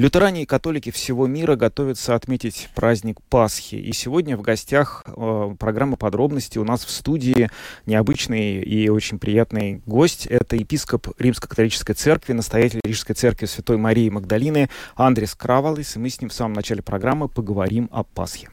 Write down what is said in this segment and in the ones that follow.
Лютеране и католики всего мира готовятся отметить праздник Пасхи. И сегодня в гостях э, программы «Подробности» у нас в студии необычный и очень приятный гость. Это епископ Римско-католической церкви, настоятель Рижской церкви Святой Марии Магдалины Андрес Кравалис. И мы с ним в самом начале программы поговорим о Пасхе.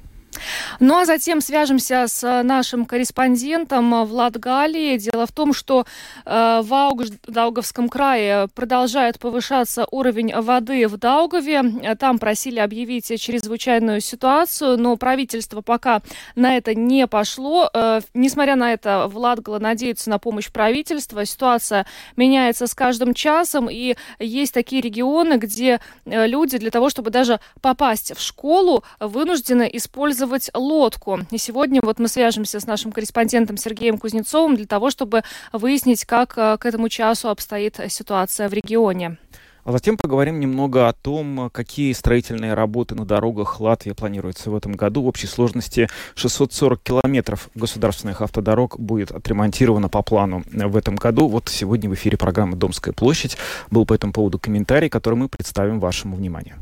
Ну а затем свяжемся с нашим корреспондентом в Латгалии. Дело в том, что э, в Аугж... Даугавском крае продолжает повышаться уровень воды в Даугаве. Там просили объявить чрезвычайную ситуацию, но правительство пока на это не пошло. Э, несмотря на это, в Латгала надеются на помощь правительства. Ситуация меняется с каждым часом, и есть такие регионы, где э, люди для того, чтобы даже попасть в школу, вынуждены использовать использовать лодку. И сегодня вот мы свяжемся с нашим корреспондентом Сергеем Кузнецовым для того, чтобы выяснить, как э, к этому часу обстоит ситуация в регионе. А затем поговорим немного о том, какие строительные работы на дорогах Латвии планируются в этом году. В общей сложности 640 километров государственных автодорог будет отремонтировано по плану в этом году. Вот сегодня в эфире программы «Домская площадь» был по этому поводу комментарий, который мы представим вашему вниманию.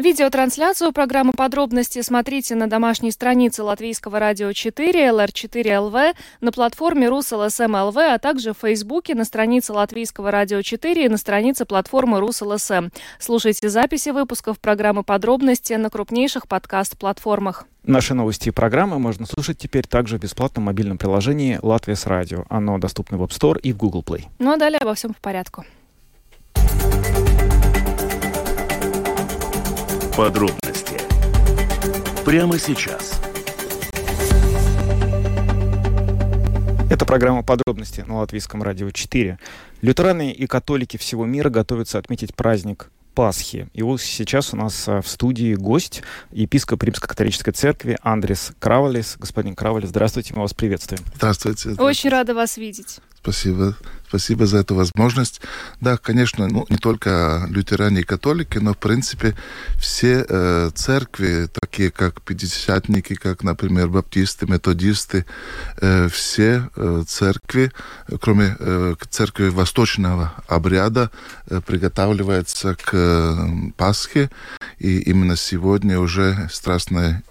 Видеотрансляцию программы «Подробности» смотрите на домашней странице Латвийского радио 4, LR4.LV, на платформе Rus.LSM.lv, а также в Фейсбуке на странице Латвийского радио 4 и на странице платформы Rus.LSM. Слушайте записи выпусков программы «Подробности» на крупнейших подкаст-платформах. Наши новости и программы можно слушать теперь также в бесплатном мобильном приложении «Латвия с радио». Оно доступно в App Store и в Google Play. Ну а далее обо всем по порядку. Подробности прямо сейчас. Это программа «Подробности» на Латвийском радио 4. Лютераны и католики всего мира готовятся отметить праздник Пасхи. И вот сейчас у нас а, в студии гость, епископ Римско-католической церкви Андрес Кравалис. Господин Кравалис, здравствуйте, мы вас приветствуем. Здравствуйте. здравствуйте. Очень рада вас видеть. Спасибо. Спасибо за эту возможность. Да, конечно, ну, не только лютеране и католики, но, в принципе, все э, церкви, такие как пятидесятники, как, например, баптисты, методисты, э, все э, церкви, кроме э, церкви восточного обряда, э, приготавливаются к э, Пасхе. И именно сегодня уже страстная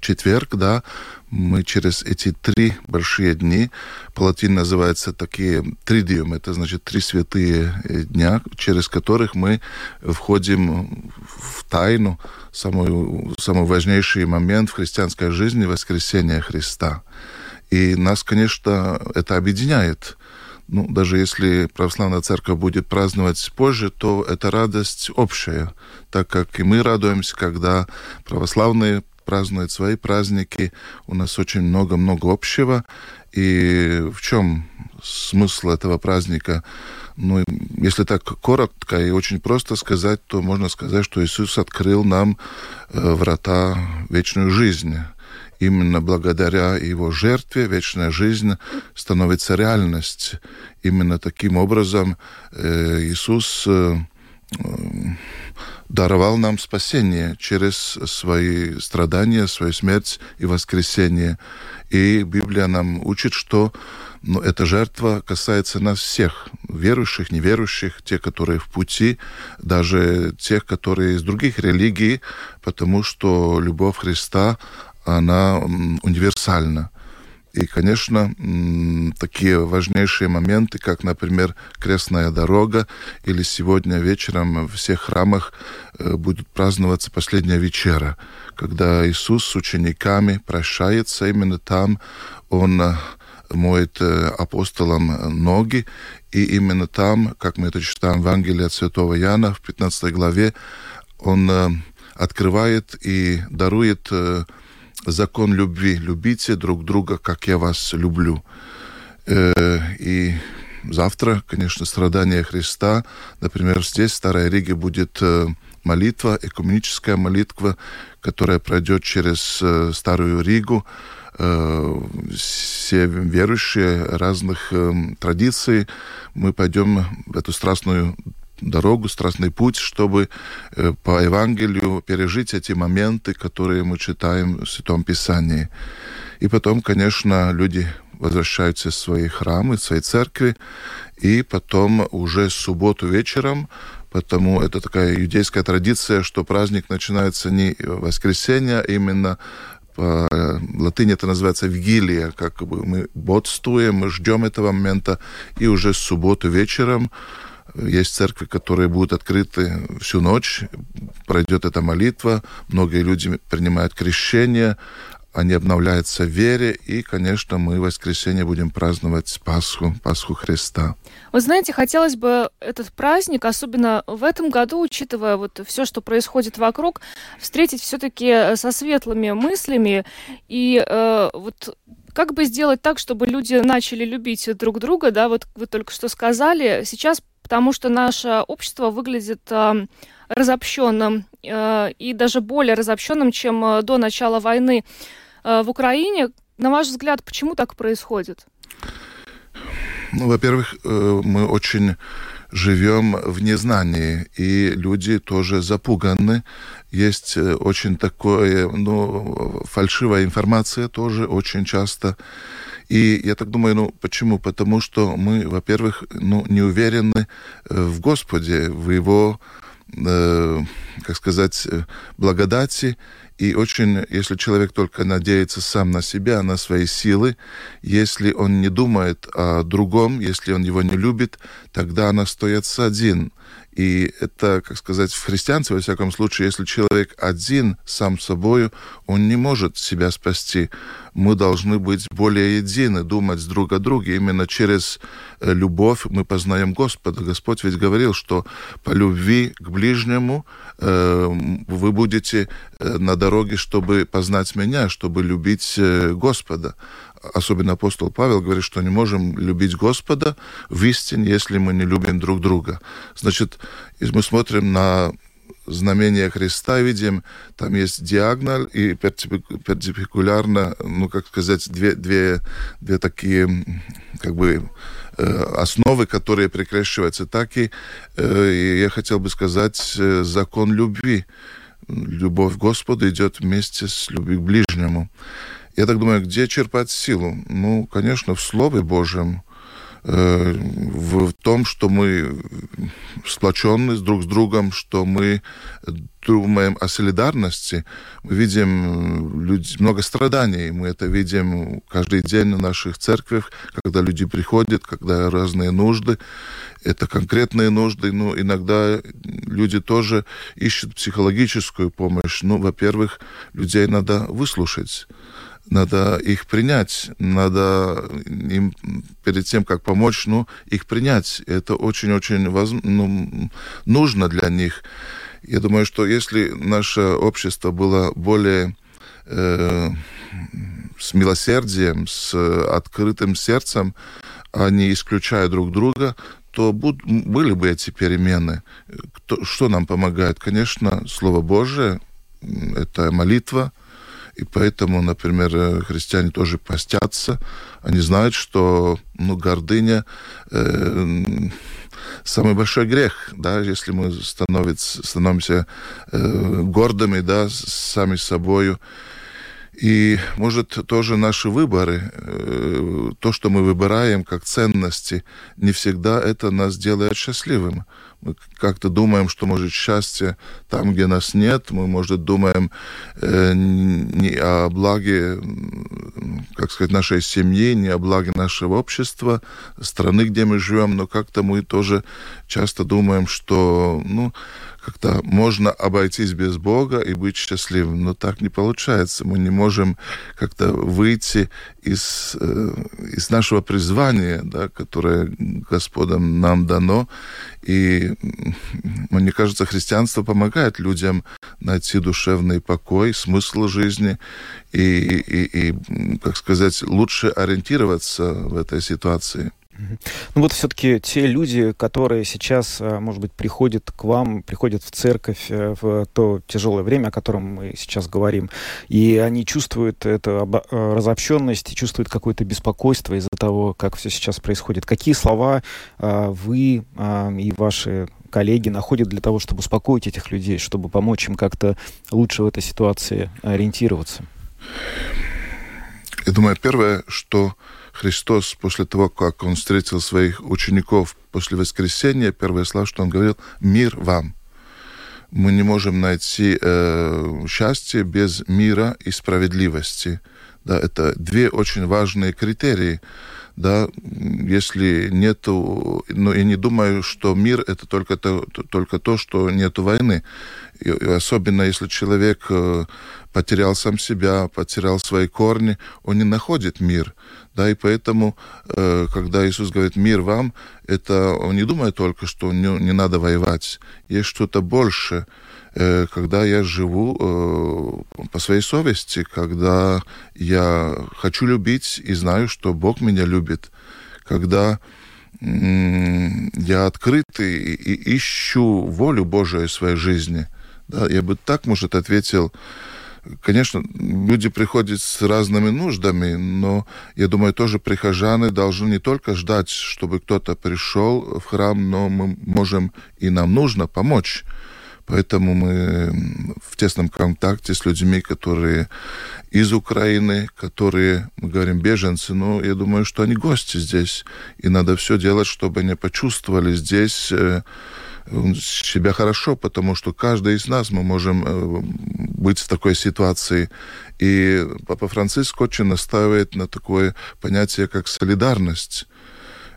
четверг, да, мы через эти три большие дни, по латыни называется такие тридиум, это значит три святые э, дня, через которых мы входим в тайну, самый, самый важнейший момент в христианской жизни воскресения Христа. И нас, конечно, это объединяет. Ну, даже если православная церковь будет праздновать позже, то это радость общая, так как и мы радуемся, когда православные празднует свои праздники. У нас очень много-много общего. И в чем смысл этого праздника? Ну, если так коротко и очень просто сказать, то можно сказать, что Иисус открыл нам э, врата вечную жизнь. Именно благодаря его жертве вечная жизнь становится реальность. Именно таким образом э, Иисус э, даровал нам спасение через свои страдания, свою смерть и воскресение. И Библия нам учит, что ну, эта жертва касается нас всех, верующих, неверующих, те, которые в пути, даже тех, которые из других религий, потому что любовь Христа, она универсальна. И, конечно, такие важнейшие моменты, как, например, крестная дорога, или сегодня вечером в всех храмах э, будет праздноваться последняя вечера, когда Иисус с учениками прощается именно там, Он э, моет э, апостолам ноги, и именно там, как мы это читаем в Евангелии от Святого Иоанна в 15 главе, Он открывает и дарует закон любви. Любите друг друга, как я вас люблю. Э, и завтра, конечно, страдание Христа. Например, здесь, в Старой Риге, будет э, молитва, экуменическая молитва, которая пройдет через э, Старую Ригу. Все верующие разных э, традиций, мы пойдем в эту страстную дорогу, страстный путь, чтобы э, по Евангелию пережить эти моменты, которые мы читаем в Святом Писании. И потом, конечно, люди возвращаются в свои храмы, в свои церкви, и потом уже в субботу вечером, потому это такая иудейская традиция, что праздник начинается не в воскресенье, а именно по латыни это называется вигилия, как бы мы бодствуем, мы ждем этого момента, и уже с субботу вечером есть церкви, которые будут открыты всю ночь, пройдет эта молитва, многие люди принимают крещение, они обновляются в вере, и, конечно, мы в воскресенье будем праздновать Пасху, Пасху Христа. Вы знаете, хотелось бы этот праздник, особенно в этом году, учитывая вот все, что происходит вокруг, встретить все-таки со светлыми мыслями и э, вот как бы сделать так, чтобы люди начали любить друг друга, да, вот вы только что сказали, сейчас, потому что наше общество выглядит э, разобщенным э, и даже более разобщенным, чем э, до начала войны. Э, в Украине. На ваш взгляд, почему так происходит? Ну, во-первых, мы очень живем в незнании, и люди тоже запуганы. Есть очень такое, ну, фальшивая информация тоже очень часто. И я так думаю, ну, почему? Потому что мы, во-первых, ну, не уверены в Господе, в Его, э, как сказать, благодати, и очень, если человек только надеется сам на себя, на свои силы, если он не думает о другом, если он его не любит, тогда он остается один. И это, как сказать, в христианстве, во всяком случае, если человек один сам собою, он не может себя спасти. Мы должны быть более едины, думать друг о друге. Именно через э, любовь мы познаем Господа. Господь ведь говорил, что по любви к ближнему э, вы будете э, на дороге, чтобы познать меня, чтобы любить э, Господа особенно апостол Павел говорит, что не можем любить Господа в истине, если мы не любим друг друга. Значит, мы смотрим на знамение Христа видим, там есть диагональ и перпендикулярно, ну, как сказать, две, две, две такие, как бы, э, основы, которые прикрещиваются. Так и, э, я хотел бы сказать, э, закон любви. Любовь к Господу идет вместе с любовью к ближнему. Я так думаю, где черпать силу? Ну, конечно, в Слове Божьем, э, в том, что мы сплочены друг с другом, что мы думаем о солидарности. Мы видим люди, много страданий, мы это видим каждый день на наших церквях, когда люди приходят, когда разные нужды. Это конкретные нужды, но иногда люди тоже ищут психологическую помощь. Ну, во-первых, людей надо выслушать надо их принять, надо им перед тем, как помочь, ну, их принять. Это очень-очень воз... ну, нужно для них. Я думаю, что если наше общество было более э, с милосердием, с открытым сердцем, а не исключая друг друга, то буд, были бы эти перемены. Кто, что нам помогает? Конечно, Слово Божие, это молитва, и поэтому, например, э, христиане тоже постятся. Они знают, что ну, гордыня э, самый большой грех, да, если мы становимся э, гордыми, да, сами собою. И, может, тоже наши выборы, э, то, что мы выбираем как ценности, не всегда это нас делает счастливым. Мы как-то думаем, что, может, счастье там, где нас нет. Мы, может, думаем э, не о благе, как сказать, нашей семьи, не о благе нашего общества, страны, где мы живем, но как-то мы тоже часто думаем, что, ну, как-то можно обойтись без Бога и быть счастливым, но так не получается. Мы не можем как-то выйти из, э, из нашего призвания, да, которое Господом нам дано. И мне кажется, христианство помогает людям найти душевный покой, смысл жизни и, и, и как сказать, лучше ориентироваться в этой ситуации. Ну вот все-таки те люди, которые сейчас, э, может быть, приходят к вам, приходят в церковь э, в то тяжелое время, о котором мы сейчас говорим, и они чувствуют эту э, разобщенность, чувствуют какое-то беспокойство из-за того, как все сейчас происходит. Какие слова вы и ваши коллеги находят для того, чтобы успокоить этих людей, чтобы помочь им как-то лучше в этой ситуации ориентироваться? Я думаю, первое, что Христос после того, как он встретил своих учеников после воскресения, первое слово, что он говорил, мир вам. Мы не можем найти э, счастье без мира и справедливости. Да, это две очень важные критерии. Да, если нету, но я не думаю, что мир это только то, только то, что нету войны. И, и особенно если человек э, потерял сам себя, потерял свои корни, он не находит мир. Да, и поэтому, э, когда Иисус говорит «мир вам», это он не думает только, что не, не надо воевать. Есть что-то больше, э, когда я живу э, по своей совести, когда я хочу любить и знаю, что Бог меня любит, когда я открытый и ищу волю Божию в своей жизни. Да, я бы так, может, ответил, Конечно, люди приходят с разными нуждами, но я думаю, тоже прихожане должны не только ждать, чтобы кто-то пришел в храм, но мы можем и нам нужно помочь. Поэтому мы в тесном контакте с людьми, которые из Украины, которые, мы говорим, беженцы, но я думаю, что они гости здесь. И надо все делать, чтобы они почувствовали здесь э, себя хорошо, потому что каждый из нас мы можем э, быть в такой ситуации. И Папа Франциск очень настаивает на такое понятие, как солидарность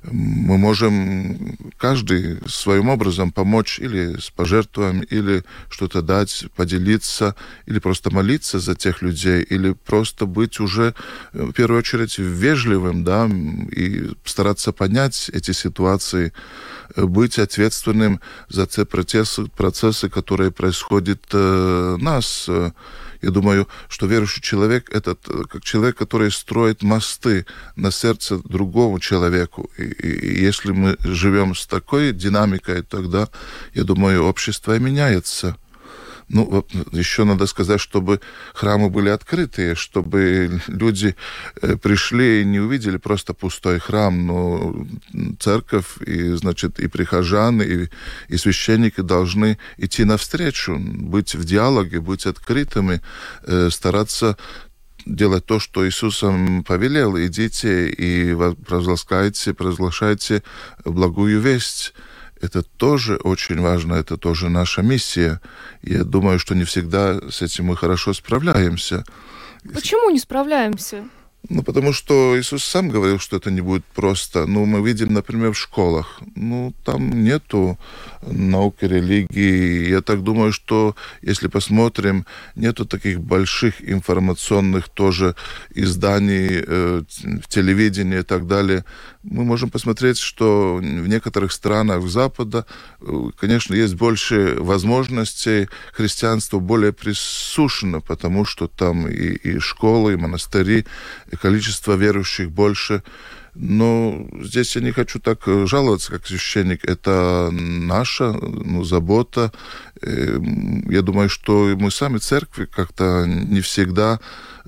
мы можем каждый своим образом помочь или с пожертвованием, или что-то дать, поделиться, или просто молиться за тех людей, или просто быть уже э, в первую очередь вежливым, да, и стараться понять эти ситуации, э, быть ответственным за те процессы, процессы которые происходят э, нас. Э, я думаю, что верующий человек — это как человек, который строит мосты на сердце другому человеку. И, и если мы живем с такой динамикой, тогда, я думаю, общество меняется. Ну, еще надо сказать, чтобы храмы были открытые, чтобы люди э, пришли и не увидели просто пустой храм, но церковь и, значит, и прихожане, и, и священники должны идти навстречу, быть в диалоге, быть открытыми, э, стараться делать то, что Иисусом повелел. Идите и провозглашайте, провозглашайте благую весть это тоже очень важно, это тоже наша миссия. Я думаю, что не всегда с этим мы хорошо справляемся. Почему не справляемся? Ну, потому что Иисус сам говорил, что это не будет просто. Ну, мы видим, например, в школах. Ну, там нету науки, религии. Я так думаю, что если посмотрим, нету таких больших информационных тоже изданий э, телевидении и так далее. Мы можем посмотреть, что в некоторых странах Запада, э, конечно, есть больше возможностей, христианство более присушено, потому что там и, и школы, и монастыри, количество верующих больше. Но здесь я не хочу так э, жаловаться, как священник. Это наша ну, забота. Эм, я думаю, что мы сами церкви как-то не всегда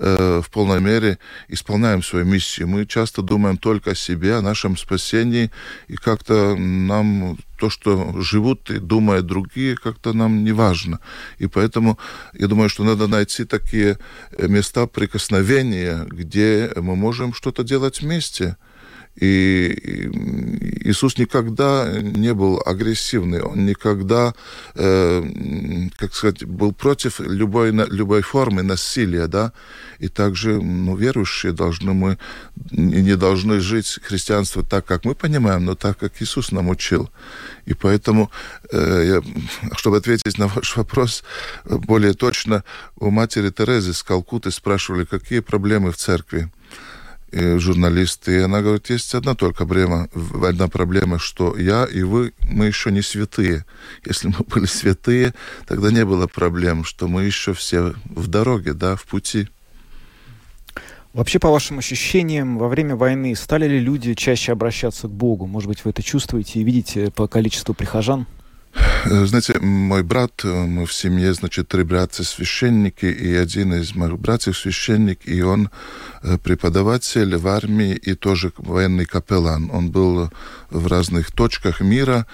э, в полной мере исполняем свою миссию. Мы часто думаем только о себе, о нашем спасении, и как-то нам то, что живут и думают другие, как-то нам не важно. И поэтому я думаю, что надо найти такие места прикосновения, где мы можем что-то делать вместе. И Иисус никогда не был агрессивный, он никогда, э, как сказать, был против любой, любой формы насилия, да. И также, ну, верующие должны мы, не должны жить христианство так, как мы понимаем, но так, как Иисус нам учил. И поэтому, э, я, чтобы ответить на ваш вопрос более точно, у матери Терезы с Калкуты спрашивали, какие проблемы в церкви журналисты, и она говорит, есть одна только проблема, одна проблема, что я и вы, мы еще не святые. Если мы были святые, тогда не было проблем, что мы еще все в дороге, да, в пути. Вообще, по вашим ощущениям, во время войны стали ли люди чаще обращаться к Богу? Может быть, вы это чувствуете и видите по количеству прихожан? Э, знаете, мой брат, э, мы в семье, значит, три братья священники, и один из моих братьев священник, и он э, преподаватель в армии и тоже военный капеллан. Он был в разных точках мира,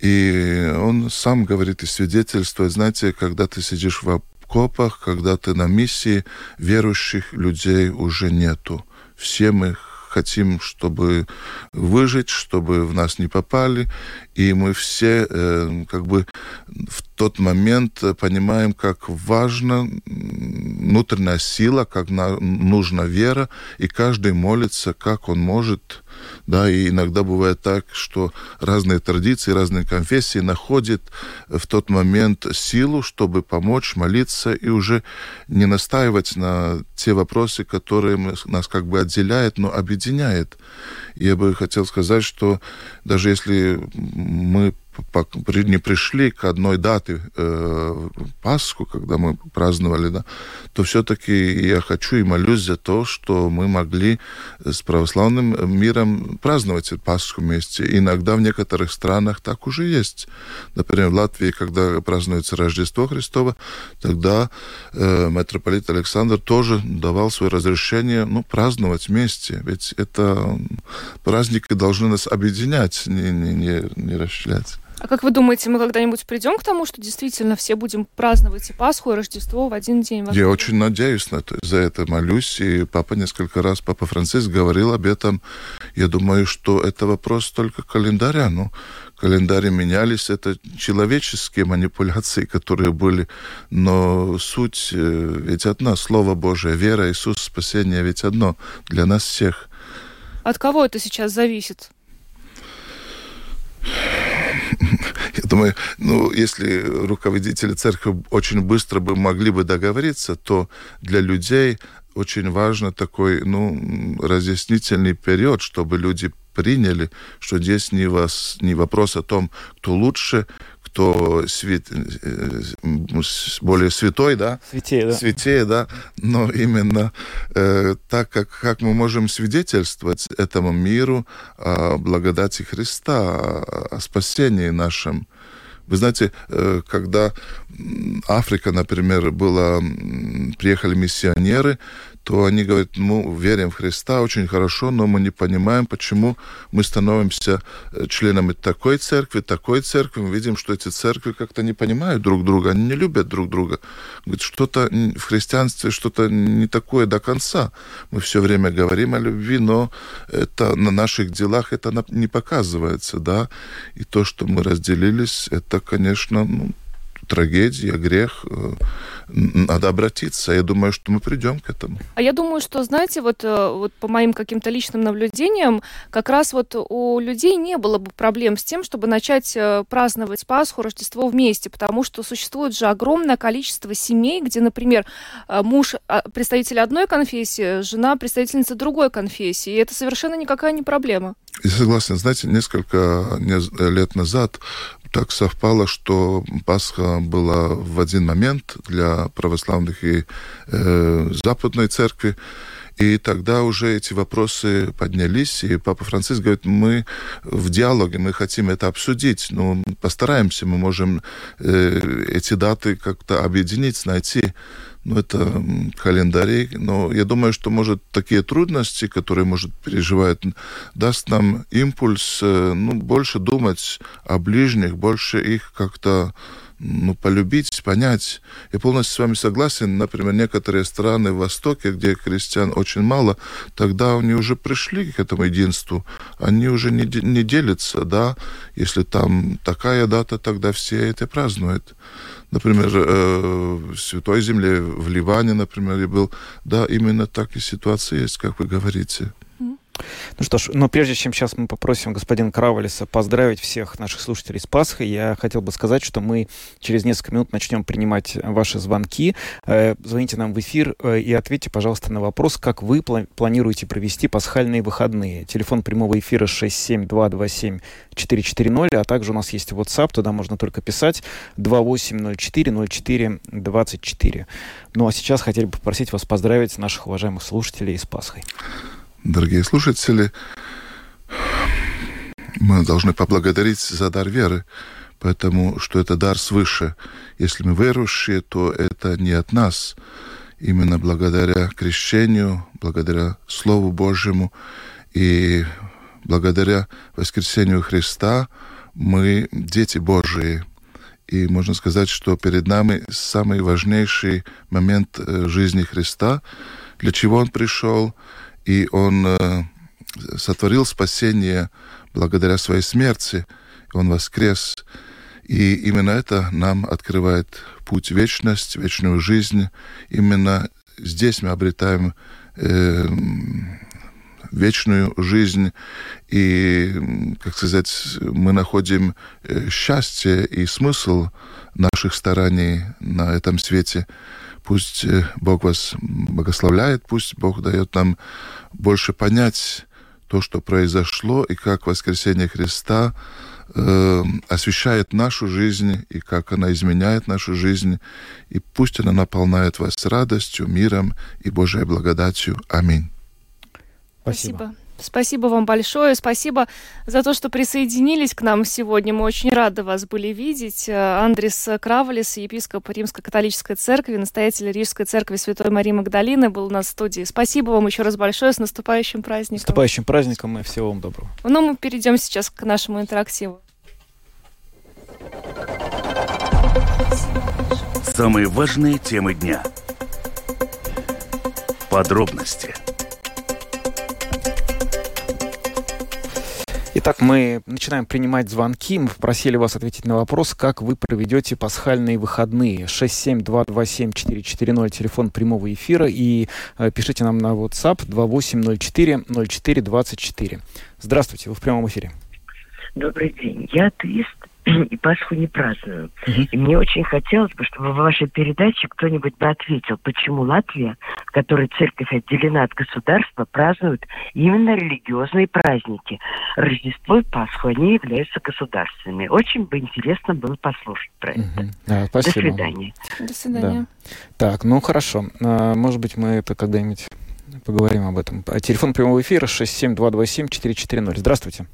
и он сам говорит и свидетельствует, знаете, когда ты сидишь в окопах, когда ты на миссии, верующих людей уже нету. Все мы хотим, чтобы выжить, чтобы в нас не попали. И мы все э, как бы в тот момент понимаем, как важна внутренняя сила, как на, нужна вера, и каждый молится, как он может да, и иногда бывает так, что разные традиции, разные конфессии находят в тот момент силу, чтобы помочь молиться и уже не настаивать на те вопросы, которые нас как бы отделяют, но объединяет. Я бы хотел сказать, что даже если мы не пришли к одной дате э, Пасху, когда мы праздновали, да, то все-таки я хочу и молюсь за то, что мы могли с православным миром праздновать Пасху вместе. Иногда в некоторых странах так уже есть. Например, в Латвии, когда празднуется Рождество Христово, тогда э, митрополит Александр тоже давал свое разрешение ну, праздновать вместе. Ведь это праздники должны нас объединять, не, не, не, не расчленять. А как вы думаете, мы когда-нибудь придем к тому, что действительно все будем праздновать и Пасху, и Рождество в один день? Я очень надеюсь на это, за это молюсь. И папа несколько раз, папа Франциск говорил об этом. Я думаю, что это вопрос только календаря. Ну, календари менялись, это человеческие манипуляции, которые были, но суть э, ведь одна, Слово Божие, вера, Иисус, спасение ведь одно для нас всех. От кого это сейчас зависит? Я думаю, ну, если руководители церкви очень быстро бы могли бы договориться, то для людей очень важно такой, ну, разъяснительный период, чтобы люди приняли, что здесь не, вас, не вопрос о том, кто лучше, кто свет, э, более святой, да? Святее, да. Святее, да. Но именно э, так, как, как мы можем свидетельствовать этому миру о благодати Христа, о, о спасении нашем. Вы знаете, э, когда Африка, например, была, приехали миссионеры, то они говорят, мы верим в Христа очень хорошо, но мы не понимаем, почему мы становимся э, членами такой церкви, такой церкви. Мы видим, что эти церкви как-то не понимают друг друга, они не любят друг друга. Говорит, что-то в христианстве, что-то не такое до конца. Мы все время говорим о любви, но это на наших делах это не показывается, да. И то, что мы разделились, это, конечно, ну, трагедия, грех, э, надо обратиться. Я думаю, что мы придем к этому. А я думаю, что, знаете, вот, э, вот по моим каким-то личным наблюдениям, как раз вот у людей не было бы проблем с тем, чтобы начать э, праздновать Пасху, Рождество вместе, потому что существует же огромное количество семей, где, например, муж а, представитель одной конфессии, жена представительница другой конфессии, и это совершенно никакая не проблема. Я согласен. Знаете, несколько лет назад так совпало, что Пасха была в один момент для православных и э, Западной церкви. И тогда уже эти вопросы поднялись, и Папа Франциск говорит, мы в диалоге, мы хотим это обсудить, ну, постараемся, мы можем э, эти даты как-то объединить, найти ну, это календарей. Но я думаю, что, может, такие трудности, которые, может, переживают, даст нам импульс, э, ну, больше думать о ближних, больше их как-то ну, полюбить, понять. Я полностью с вами согласен. Например, некоторые страны в Востоке, где крестьян очень мало, тогда они уже пришли к этому единству. Они уже не, не делятся, да. Если там такая дата, тогда все это празднуют например, э, в Святой Земле, в Ливане, например, я был, да, именно так и ситуация есть, как вы говорите. Ну что ж, но прежде чем сейчас мы попросим господина Кравалиса поздравить всех наших слушателей с Пасхой, я хотел бы сказать, что мы через несколько минут начнем принимать ваши звонки. Э, звоните нам в эфир э, и ответьте, пожалуйста, на вопрос, как вы планируете провести пасхальные выходные. Телефон прямого эфира 67227-440, а также у нас есть WhatsApp, туда можно только писать 2804-04-24. Ну а сейчас хотели бы попросить вас поздравить наших уважаемых слушателей с Пасхой. Дорогие слушатели, мы должны поблагодарить за дар веры, потому что это дар свыше. Если мы верующие, то это не от нас. Именно благодаря крещению, благодаря Слову Божьему и благодаря воскресению Христа мы дети Божии. И можно сказать, что перед нами самый важнейший момент э, жизни Христа, для чего Он пришел – и он э, сотворил спасение благодаря своей смерти, он воскрес. И именно это нам открывает путь вечность, вечную жизнь. Именно здесь мы обретаем э, вечную жизнь, и, как сказать, мы находим э, счастье и смысл наших стараний на этом свете. Пусть э, Бог вас благословляет, пусть Бог дает нам больше понять то, что произошло, и как воскресение Христа э, освещает нашу жизнь, и как она изменяет нашу жизнь. И пусть она наполняет вас радостью, миром и Божьей благодатью. Аминь. Спасибо. Спасибо. Спасибо вам большое. Спасибо за то, что присоединились к нам сегодня. Мы очень рады вас были видеть. Андрес Кравалис, епископ Римско-католической церкви, настоятель Рижской церкви Святой Марии Магдалины, был на студии. Спасибо вам еще раз большое. С наступающим праздником. С наступающим праздником и всего вам доброго. Ну, мы перейдем сейчас к нашему интерактиву. Самые важные темы дня. Подробности – Итак, мы начинаем принимать звонки. Мы попросили вас ответить на вопрос, как вы проведете пасхальные выходные. 67227-440, телефон прямого эфира. И э, пишите нам на WhatsApp 2804-0424. Здравствуйте, вы в прямом эфире. Добрый день. Я атеист и Пасху не праздную. Угу. И мне очень хотелось бы, чтобы в вашей передаче кто-нибудь бы ответил, почему Латвия, в которой церковь отделена от государства, празднует именно религиозные праздники. Рождество и Пасху, они являются государственными. Очень бы интересно было послушать про это. Угу. Да, спасибо. До свидания. До свидания. Да. Так, ну хорошо. А, может быть, мы это когда-нибудь поговорим об этом. А телефон прямого эфира 67227-440. Здравствуйте.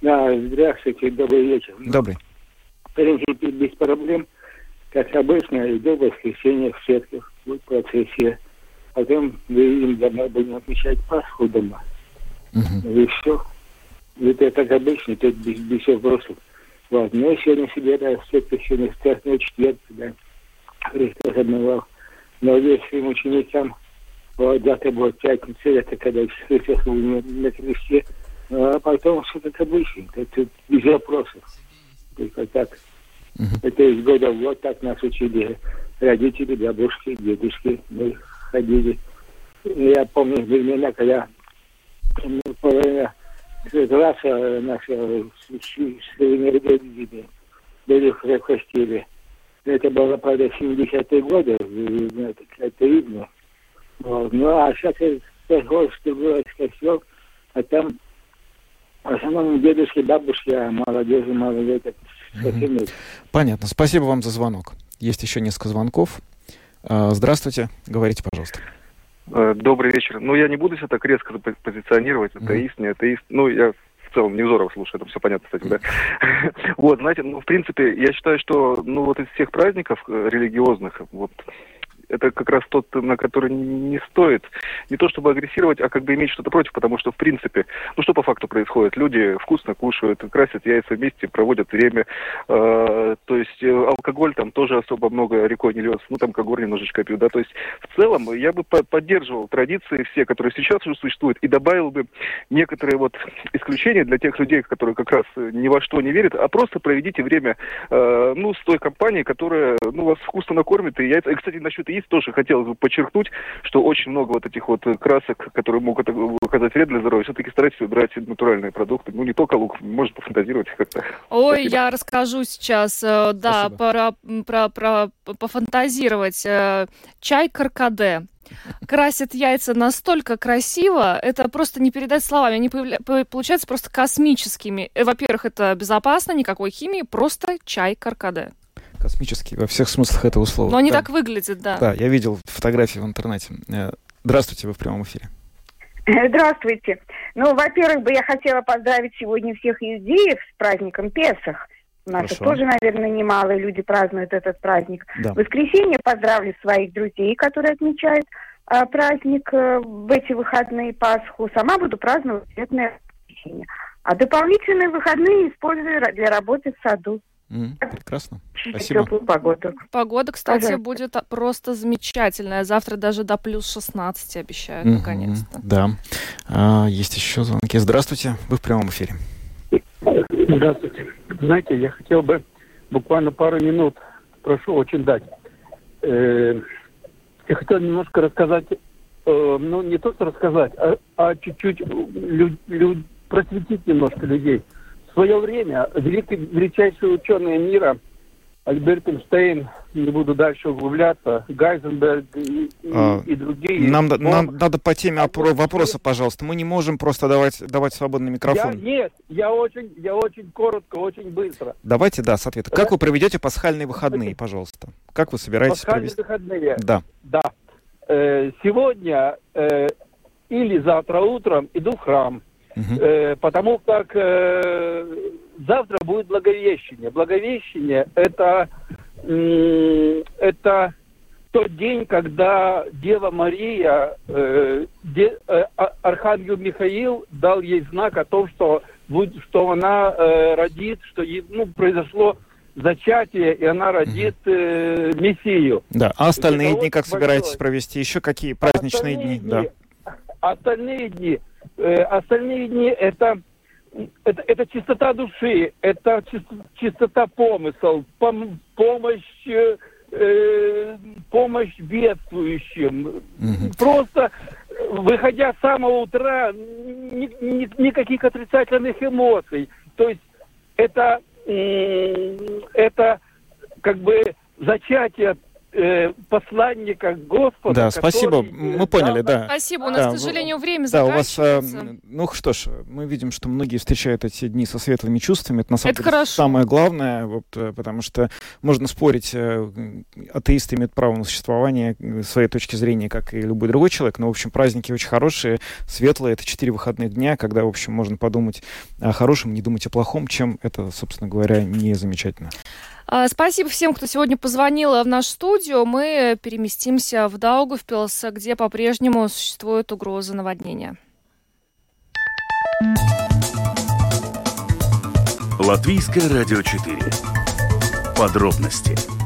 Да, здравствуйте, добрый вечер. Добрый. В принципе, без проблем. Как обычно, иду в воскресенье в церковь, в процессе. Потом мы домой будем отмечать Пасху дома. Угу. И все. Это как обычно, тут без, без вопросов. Вот. Но сегодня собираюсь в церковь, сегодня страстный четверг, да. Христос обновал. Но весь своим ученикам, вот, завтра будет пятница, это когда Христос на кресте, а потом все как обычно. Это без вопросов. Только так. Uh-huh. Это из года в год так нас учили родители, бабушки, дедушки. Мы ходили. Я помню времена, когда ну, половина класса нашего родители были в костеле. Это было, правда, 70-е годы, это, это видно. Вот. Ну, а сейчас я год, что было костел, а там основном дедушки, бабушки, а молодежи, мало лет. Понятно. Спасибо вам за звонок. Есть еще несколько звонков. А, здравствуйте. Говорите, пожалуйста. Э, добрый вечер. Ну, я не буду себя так резко позиционировать, атеист, mm. не атеист. Ну, я в целом Невзоров слушаю, это все понятно с этим, да? вот, знаете, ну, в принципе, я считаю, что, ну, вот из всех праздников э, религиозных, вот, это как раз тот, на который не стоит не то чтобы агрессировать, а как бы иметь что-то против, потому что, в принципе, ну что по факту происходит? Люди вкусно кушают, красят яйца вместе, проводят время. Э, то есть э, алкоголь там тоже особо много рекой не льется, ну там когор немножечко пью, да. То есть в целом я бы поддерживал традиции все, которые сейчас уже существуют, и добавил бы некоторые вот исключения для тех людей, которые как раз ни во что не верят, а просто проведите время, э, ну, с той компанией, которая, ну, вас вкусно накормит, и яйца. И, кстати, насчет есть. Тоже хотелось бы подчеркнуть, что очень много вот этих вот красок, которые могут оказать вред для здоровья, все-таки старайтесь выбирать натуральные продукты. Ну, не только лук, можно пофантазировать как-то. Ой, Спасибо. я расскажу сейчас, э, да, про, про, про, пофантазировать. Э, чай каркаде красят яйца настолько красиво, это просто не передать словами. Они появля... получаются просто космическими. Э, во-первых, это безопасно, никакой химии, просто чай каркаде. Космический во всех смыслах этого слова. Но они да. так выглядят, да. Да, я видел фотографии в интернете. Э, здравствуйте, вы в прямом эфире. Здравствуйте. Ну, во-первых, бы я хотела поздравить сегодня всех иудеев с праздником Песах. У нас тоже, наверное, немало люди празднуют этот праздник. Да. В воскресенье поздравлю своих друзей, которые отмечают а, праздник а, в эти выходные Пасху. Сама буду праздновать светное воскресенье. А дополнительные выходные использую для работы в саду. Mm, прекрасно. Спасибо. Теплую погоду. Погода, кстати, Пожалуйста. будет просто замечательная. Завтра даже до плюс 16 обещают, mm-hmm. наконец-то. Да. А, есть еще звонки. Здравствуйте. Вы в прямом эфире. Здравствуйте. Знаете, я хотел бы буквально пару минут, прошу очень дать. Э, я хотел немножко рассказать, э, ну не то что рассказать, а, а чуть-чуть лю, лю, просветить немножко людей. Свое время великий, величайшие ученые мира Альберт Эйнштейн, не буду дальше углубляться, Гайзенберг и, а, и другие. Нам, но... нам надо по теме опро- вопроса, пожалуйста. Мы не можем просто давать, давать свободный микрофон. Я, нет, я очень, я очень коротко, очень быстро. Давайте, да, с ответа. Как вы проведете пасхальные выходные, пожалуйста? Как вы собираетесь пасхальные провести? выходные? Да. Да. Э, сегодня э, или завтра утром иду в храм. Угу. Э, потому как э, завтра будет Благовещение. Благовещение это, это тот день, когда Дева Мария, э, де, э, а, Архангел Михаил дал ей знак о том, что, будет, что она э, родит, что ей, ну, произошло зачатие, и она родит э, Мессию. Да, а остальные дни как собираетесь провести? Еще какие праздничные остальные дни? дни да. Остальные дни, э, остальные дни это это, это чистота души, это чистота помысл, пом, помощь, э, э, помощь бедствующим. Угу. Просто выходя с самого утра, ни, ни, никаких отрицательных эмоций. То есть это, это как бы зачатие э, посланника Господа. Да, спасибо, мы поняли, да. Спасибо, у нас, да, к сожалению, время да, заканчивается. У вас, э, ну что ж, мы видим, что многие встречают эти дни со светлыми чувствами. Это на самом Это деле хорошо. самое главное, вот, э, потому что можно спорить, э, атеисты имеют право на существование своей точки зрения, как и любой другой человек, но, в общем, праздники очень хорошие, светлые, это четыре выходных дня, когда, в общем, можно подумать о хорошем, не думать о плохом, чем это, собственно говоря, не замечательно. А, спасибо всем, кто сегодня позвонил в нашу студию. Мы переместимся в Даугавпилс, где по-прежнему существует угроза наводнения. Латвийское радио 4. Подробности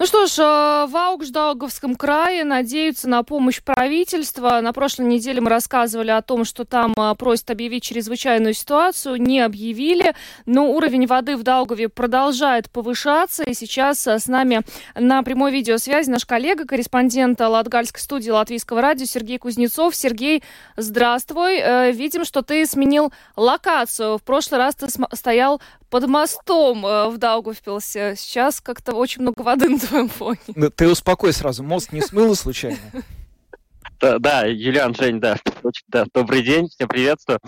Ну что ж, э, в Аугждауговском крае надеются на помощь правительства. На прошлой неделе мы рассказывали о том, что там э, просят объявить чрезвычайную ситуацию. Не объявили, но уровень воды в Даугаве продолжает повышаться. И сейчас э, с нами на прямой видеосвязи наш коллега, корреспондент Латгальской студии Латвийского радио Сергей Кузнецов. Сергей, здравствуй. Видим, что ты сменил локацию. В прошлый раз ты стоял под мостом в Даугавпилсе. Сейчас как-то очень много воды твоем фоне. Ну, ты успокой сразу, мост не смыло случайно? Да, да, Юлиан, Жень, да, да, добрый день, всем приветствую.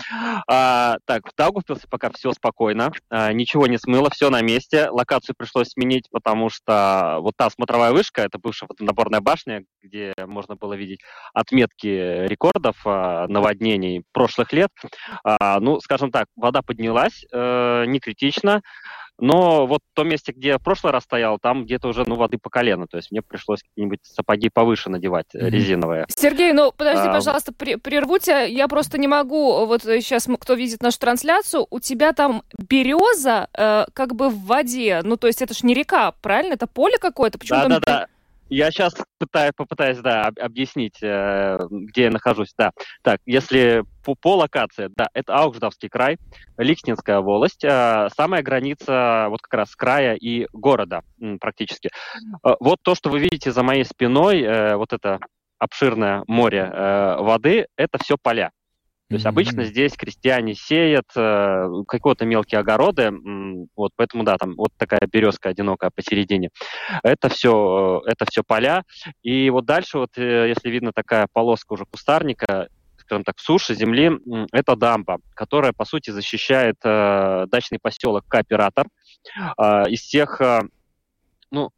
А, так, в Даугавпилсе пока все спокойно, а, ничего не смыло, все на месте. Локацию пришлось сменить, потому что вот та смотровая вышка, это бывшая водонаборная башня, где можно было видеть отметки рекордов а, наводнений прошлых лет. А, ну, скажем так, вода поднялась, а, не критично, но вот в том месте, где я в прошлый раз стоял, там где-то уже ну, воды по колено. То есть мне пришлось какие-нибудь сапоги повыше надевать, mm-hmm. резиновые. Сергей, ну подожди, а, пожалуйста, при, прерву тебя. Я просто не могу, вот сейчас кто видит нашу трансляцию, у тебя там береза э, как бы в воде. Ну то есть это ж не река, правильно? Это поле какое-то? Почему да, там... да, да. Я сейчас пытаюсь, попытаюсь, да, объяснить, э, где я нахожусь. Да. Так, если по, по локации, да, это Аугждавский край, Ликснинская волость, э, самая граница вот как раз края и города практически. Э, вот то, что вы видите за моей спиной, вот это обширное море воды, это все поля. То есть обычно здесь крестьяне сеют э, какие-то мелкие огороды, вот поэтому да, там вот такая березка одинокая посередине. Это все, э, это все поля. И вот дальше вот, э, если видно такая полоска уже кустарника, скажем так, суши, земли, это дамба, которая, по сути, защищает э, дачный поселок Кооператор э, из всех, э, ну,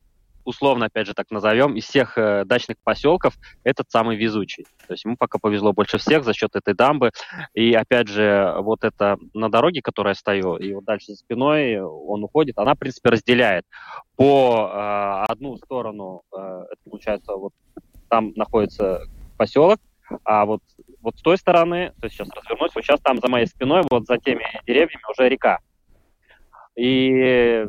условно, опять же, так назовем, из всех э, дачных поселков этот самый везучий. То есть ему пока повезло больше всех за счет этой дамбы. И опять же, вот это на дороге, которая стою, и вот дальше за спиной он уходит, она, в принципе, разделяет по э, одну сторону, э, это получается, вот там находится поселок, а вот, вот с той стороны, то есть сейчас развернусь, вот сейчас там за моей спиной, вот за теми деревьями уже река. И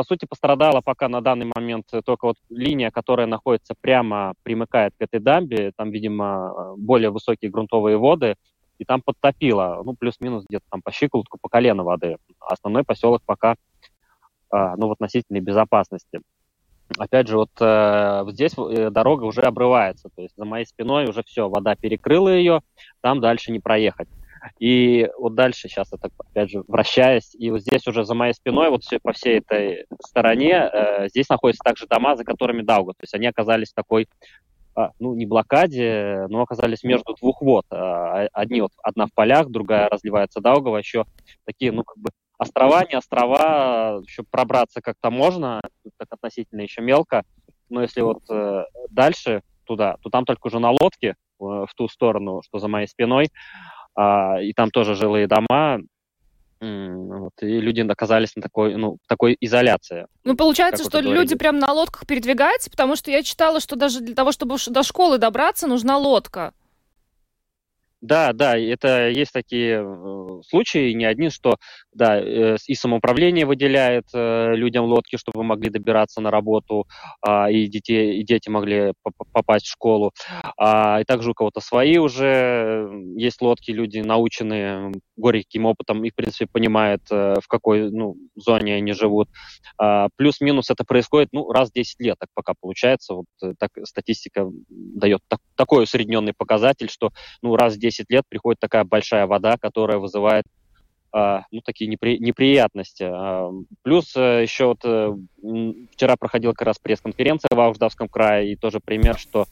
по сути, пострадала пока на данный момент только вот линия, которая находится прямо, примыкает к этой дамбе. Там, видимо, более высокие грунтовые воды, и там подтопило, ну, плюс-минус где-то там по щиколотку, по колено воды. Основной поселок пока, а, ну, в относительной безопасности. Опять же, вот э, здесь э, дорога уже обрывается, то есть за моей спиной уже все, вода перекрыла ее, там дальше не проехать. И вот дальше, сейчас это, опять же, вращаясь, и вот здесь уже за моей спиной, вот все, по всей этой стороне, э, здесь находятся также дома, за которыми Дауга. То есть они оказались в такой, э, ну, не блокаде, но оказались между двух вод. Э, одни вот, одна в полях, другая разливается Даугава, еще такие, ну, как бы острова, не острова, еще пробраться как-то можно, так относительно еще мелко, но если вот э, дальше туда, то там только уже на лодке э, в ту сторону, что за моей спиной, а, и там тоже жилые дома, вот, и люди оказались на такой, ну, такой изоляции. Ну, получается, что люди прям на лодках передвигаются, потому что я читала, что даже для того, чтобы до школы добраться, нужна лодка. Да, да, это есть такие э, случаи, не один, что да, э, и самоуправление выделяет э, людям лодки, чтобы могли добираться на работу, а, и, детей, и дети могли попасть в школу. А, и также у кого-то свои уже есть лодки, люди наученные горьким опытом и, в принципе, понимают, в какой ну, зоне они живут. А, плюс-минус это происходит ну, раз в 10 лет, так пока получается. Вот так статистика дает так, такой усредненный показатель, что ну, раз в 10 10 лет приходит такая большая вода, которая вызывает Uh, ну, такие непри неприятности. Uh, плюс uh, еще вот э, вчера проходила как раз пресс-конференция в Ауждавском крае, и тоже пример, что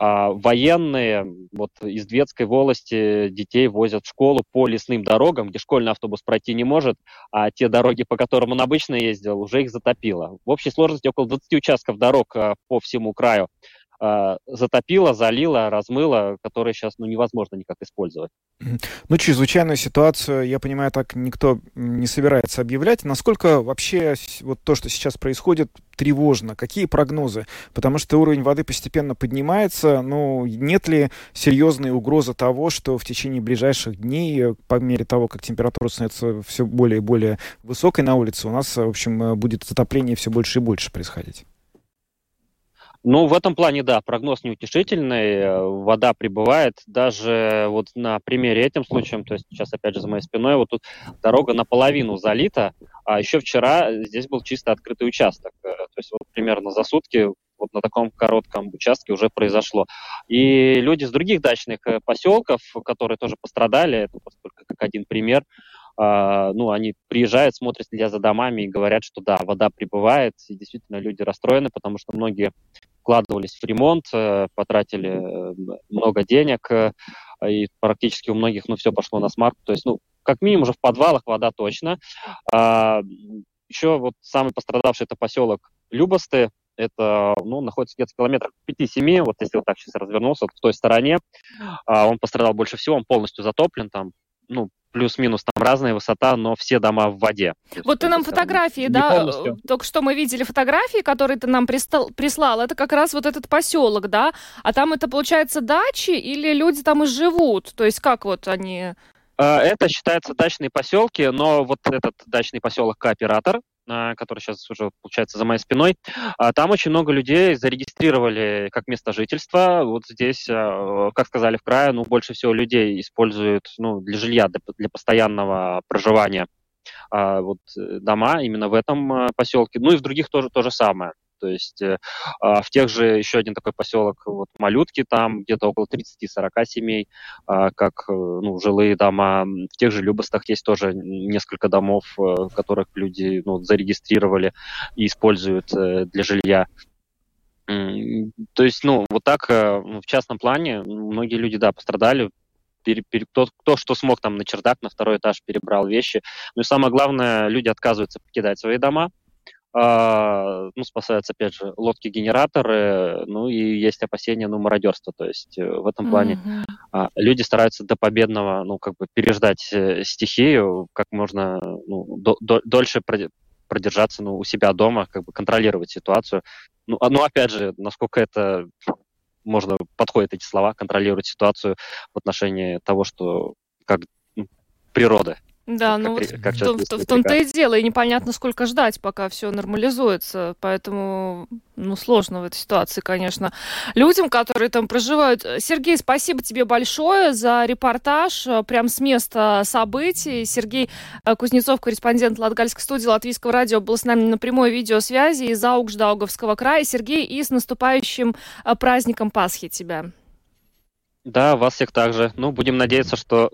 военные вот из Дветской волости детей возят в школу по лесным дорогам, где школьный автобус пройти не может, а те дороги, по которым он обычно ездил, уже их затопило. В общей сложности около 20 участков дорог по всему краю э, затопило, залило, размыло, которые сейчас ну, невозможно никак использовать. Ну, чрезвычайную ситуацию, я понимаю, так никто не собирается объявлять. Насколько вообще вот то, что сейчас происходит, тревожно? Какие прогнозы? Потому что уровень воды постепенно поднимается. Ну, нет ли серьезной угрозы того, что в течение ближайших дней, по мере того, как температура становится все более и более высокой на улице, у нас, в общем, будет затопление все больше и больше происходить? Ну, в этом плане, да, прогноз неутешительный, э, вода прибывает, даже вот на примере этим случаем, то есть сейчас опять же за моей спиной, вот тут дорога наполовину залита, а еще вчера здесь был чисто открытый участок, э, то есть вот примерно за сутки вот на таком коротком участке уже произошло. И люди с других дачных э, поселков, которые тоже пострадали, это только как один пример, ну, они приезжают, смотрят, следя за домами и говорят, что да, вода прибывает, и действительно люди расстроены, потому что многие вкладывались в ремонт, э, потратили э, много денег, э, и практически у многих, ну, все пошло на смарт. То есть, ну, как минимум уже в подвалах вода точно. А, еще вот самый пострадавший это поселок Любосты, это, ну, находится где-то в километрах 5-7, вот если вот так сейчас развернулся, вот в той стороне, а, он пострадал больше всего, он полностью затоплен, там, ну, плюс-минус там разная высота, но все дома в воде. Вот ты нам фотографии, да, полностью. только что мы видели фотографии, которые ты нам пристал, прислал, это как раз вот этот поселок, да, а там это получается дачи или люди там и живут, то есть как вот они... А, это считается дачные поселки, но вот этот дачный поселок Кооператор, который сейчас уже, получается, за моей спиной, там очень много людей зарегистрировали как место жительства. Вот здесь, как сказали в крае, ну, больше всего людей используют ну, для жилья, для, постоянного проживания вот дома именно в этом поселке. Ну и в других тоже то же самое. То есть э, а, в тех же еще один такой поселок, вот Малютки, там где-то около 30-40 семей, а, как э, ну, жилые дома. В тех же Любостах есть тоже несколько домов, э, которых люди ну, зарегистрировали и используют для жилья. То есть, ну, вот так в частном плане многие люди, да, пострадали, пере, пере, кто, кто что смог там на чердак, на второй этаж перебрал вещи. Ну и самое главное, люди отказываются покидать свои дома, ну, спасаются, опять же, лодки-генераторы, ну, и есть опасения, ну, мародерства, то есть э, в этом плане mm-hmm. люди стараются до победного, ну, как бы переждать э, стихию, как можно, ну, до, до, дольше продержаться, ну, у себя дома, как бы контролировать ситуацию. Ну, а, ну, опять же, насколько это можно, подходят эти слова, контролировать ситуацию в отношении того, что как ну, природа да, как, ну вот как в, том, в том-то и дело, и непонятно, сколько ждать, пока все нормализуется, поэтому, ну, сложно в этой ситуации, конечно, людям, которые там проживают. Сергей, спасибо тебе большое за репортаж э, прям с места событий. Сергей э, Кузнецов, корреспондент Латгальской студии Латвийского радио, был с нами на прямой видеосвязи из Аугждауговского края. Сергей, и с наступающим э, праздником Пасхи тебя. Да, вас всех также. Ну, будем надеяться, что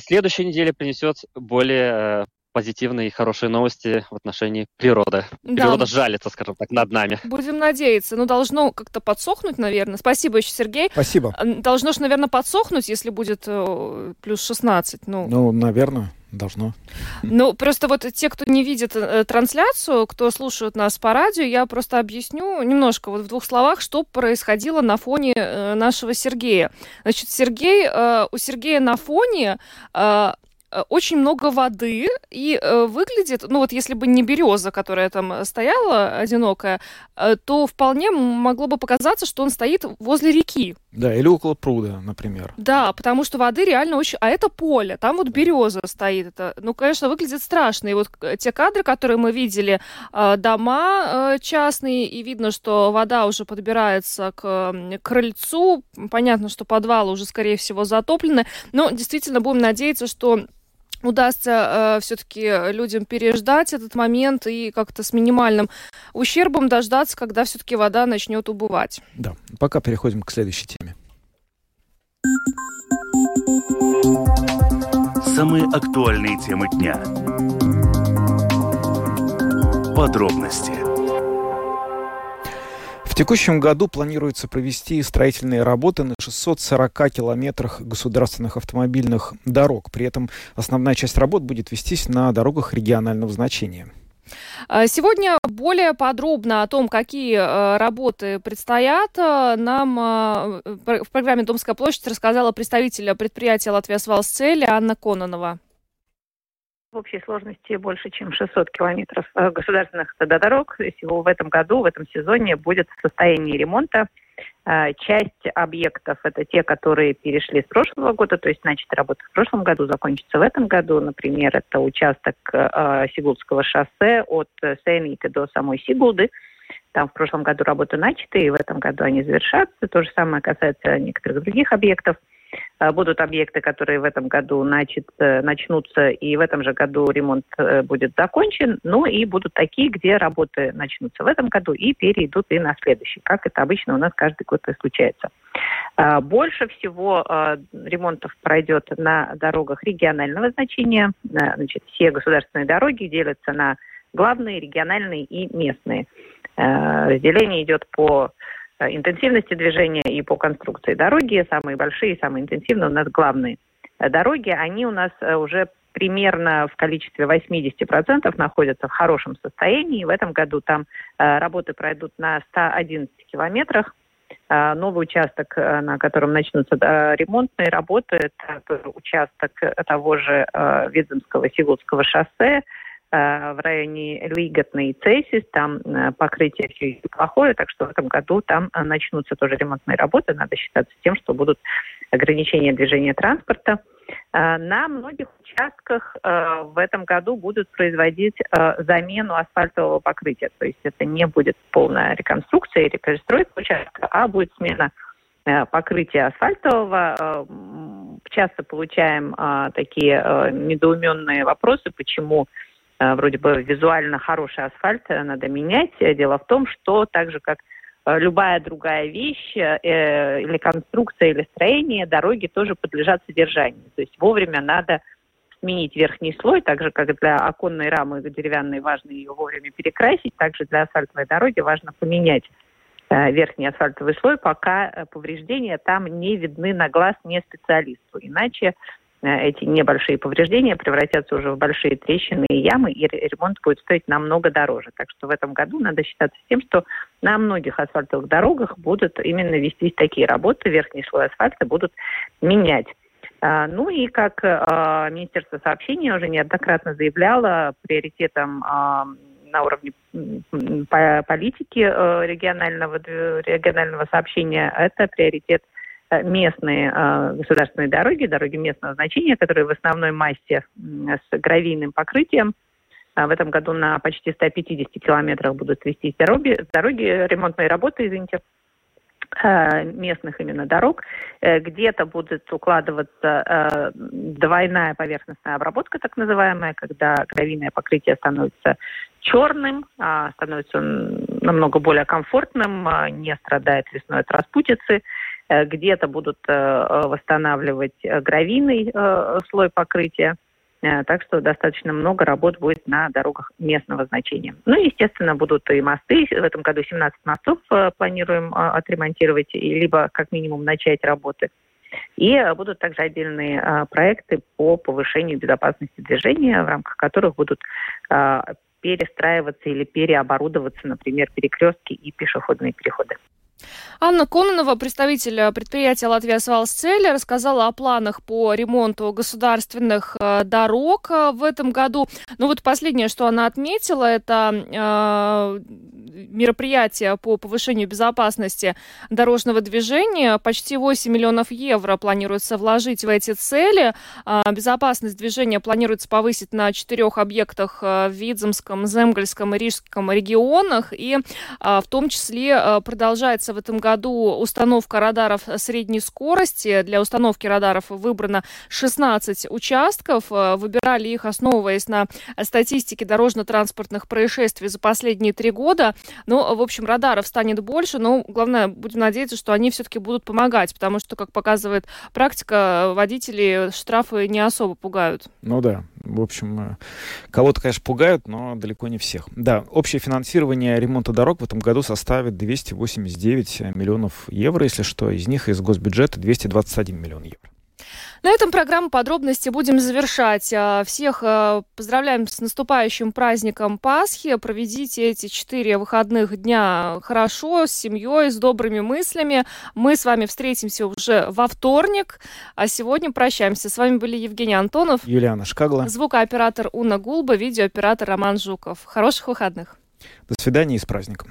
следующая неделя принесет более э, позитивные и хорошие новости в отношении природы. Да. Природа жалится, скажем так, над нами. Будем надеяться. Ну, должно как-то подсохнуть, наверное. Спасибо еще, Сергей. Спасибо. Должно же, наверное, подсохнуть, если будет э, плюс 16. Ну, ну наверное. Должно. Ну, просто вот те, кто не видит э, трансляцию, кто слушает нас по радио, я просто объясню немножко вот в двух словах, что происходило на фоне э, нашего Сергея. Значит, Сергей, э, у Сергея на фоне э, Э, очень много воды и э, выглядит, ну вот если бы не береза, которая там стояла одинокая, э, то вполне могло бы показаться, что он стоит возле реки. Да, или около пруда, например. Да, потому что воды реально очень... А это поле, там вот береза стоит. Это, ну, конечно, выглядит страшно. И вот те кадры, которые мы видели, э, дома э, частные, и видно, что вода уже подбирается к крыльцу. Понятно, что подвалы уже, скорее всего, затоплены. Но действительно будем надеяться, что удастся э, все-таки людям переждать этот момент и как-то с минимальным ущербом дождаться, когда все-таки вода начнет убывать. Да, пока переходим к следующей теме. Самые актуальные темы дня. Подробности текущем году планируется провести строительные работы на 640 километрах государственных автомобильных дорог. При этом основная часть работ будет вестись на дорогах регионального значения. А, сегодня более подробно о том, какие э, работы предстоят, э, нам э, в программе «Домская площадь» рассказала представитель предприятия «Латвия Свалсцели» Анна Кононова. В общей сложности больше, чем 600 километров э, государственных дорог. Всего в этом году, в этом сезоне будет в состоянии ремонта. Э, часть объектов – это те, которые перешли с прошлого года, то есть начаты работы в прошлом году, закончатся в этом году. Например, это участок э, Сигулдского шоссе от Сейниты до самой Сигулды. Там в прошлом году работы начаты, и в этом году они завершатся. То же самое касается некоторых других объектов – Э, будут объекты, которые в этом году начат, э, начнутся, и в этом же году ремонт э, будет закончен. Ну и будут такие, где работы начнутся в этом году и перейдут и на следующий, как это обычно у нас каждый год и случается. Больше всего ремонтов пройдет на дорогах регионального значения. Значит, все государственные дороги делятся на главные, региональные и местные. Разделение идет по интенсивности движения и по конструкции дороги. Самые большие, самые интенсивные у нас главные э, дороги. Они у нас э, уже примерно в количестве 80% находятся в хорошем состоянии. В этом году там работы пройдут на 111 километрах. Новый участок, на котором начнутся ремонтные работы, это участок того же Видземского Сигулского шоссе, Э, в районе Лиготный и Цейсис, там э, покрытие все плохое, так что в этом году там э, начнутся тоже ремонтные работы. Надо считаться тем, что будут ограничения движения транспорта. На многих участках в этом году будут производить замену асфальтового покрытия. То есть это не будет полная реконструкция или перестройка участка, а будет смена покрытия асфальтового. Часто получаем такие недоуменные вопросы, почему Э, вроде бы визуально хороший асфальт э, надо менять. Дело в том, что так же, как э, любая другая вещь э, или конструкция, или строение, дороги тоже подлежат содержанию. То есть вовремя надо сменить верхний слой, так же, как для оконной рамы деревянной важно ее вовремя перекрасить, также для асфальтовой дороги важно поменять э, верхний асфальтовый слой, пока повреждения там не видны на глаз не специалисту. Иначе Э, эти небольшие повреждения превратятся уже в большие трещины и ямы, и ремонт будет стоить намного дороже. Так что в этом году надо считаться тем, что на многих асфальтовых дорогах будут именно вестись такие работы, верхний слой асфальта будут менять. А, ну и как а, Министерство сообщения уже неоднократно заявляло, приоритетом а, на уровне политики э, регионального, регионального сообщения это приоритет Э, местные э, государственные дороги, дороги местного значения, которые в основной массе с гравийным покрытием. А в этом году на почти 150 километрах будут вестись дороги, дороги ремонтные работы, извините, э, местных именно дорог. Где-то будет укладываться двойная поверхностная обработка, так называемая, когда гравийное покрытие становится черным, а становится намного более комфортным, не страдает весной от распутицы. Э, где-то будут э, э, восстанавливать гравийный слой покрытия. Так что достаточно много работ будет на дорогах местного значения. Ну, естественно, будут и мосты. В этом году 17 мостов планируем отремонтировать, либо как минимум начать работы. И будут также отдельные проекты по повышению безопасности движения, в рамках которых будут перестраиваться или переоборудоваться, например, перекрестки и пешеходные переходы. Анна Кононова, представитель предприятия «Латвия Свалсцель», рассказала о планах по ремонту государственных э, дорог э, в этом году. Ну вот последнее, что она отметила, это э, мероприятие по повышению безопасности дорожного движения. Почти 8 миллионов евро планируется вложить в эти цели. Э, безопасность движения планируется повысить на четырех объектах э, в Видземском, Земгольском и Рижском регионах. И э, в том числе э, продолжается в этом году установка радаров средней скорости. Для установки радаров выбрано 16 участков. Э, выбирали их, основываясь на статистике дорожно-транспортных происшествий за последние три года. Ну, в общем, радаров станет больше, но главное, будем надеяться, что они все-таки будут помогать, потому что, как показывает практика, водители штрафы не особо пугают. Ну да, в общем, э, кого-то, конечно, пугают, но далеко не всех. Да, общее финансирование ремонта дорог в этом году составит 289 миллионов евро, если что. Из них из госбюджета 221 миллион евро. На этом программу подробности будем завершать. А, всех а, поздравляем с наступающим праздником Пасхи. Проведите эти четыре выходных дня хорошо, с семьей, с добрыми мыслями. Мы с вами встретимся уже во вторник, а сегодня прощаемся. С вами были Евгений Антонов, Юлиана Шкагла, звукооператор Уна Гулба, видеооператор Роман Жуков. Хороших выходных. До свидания и с праздником.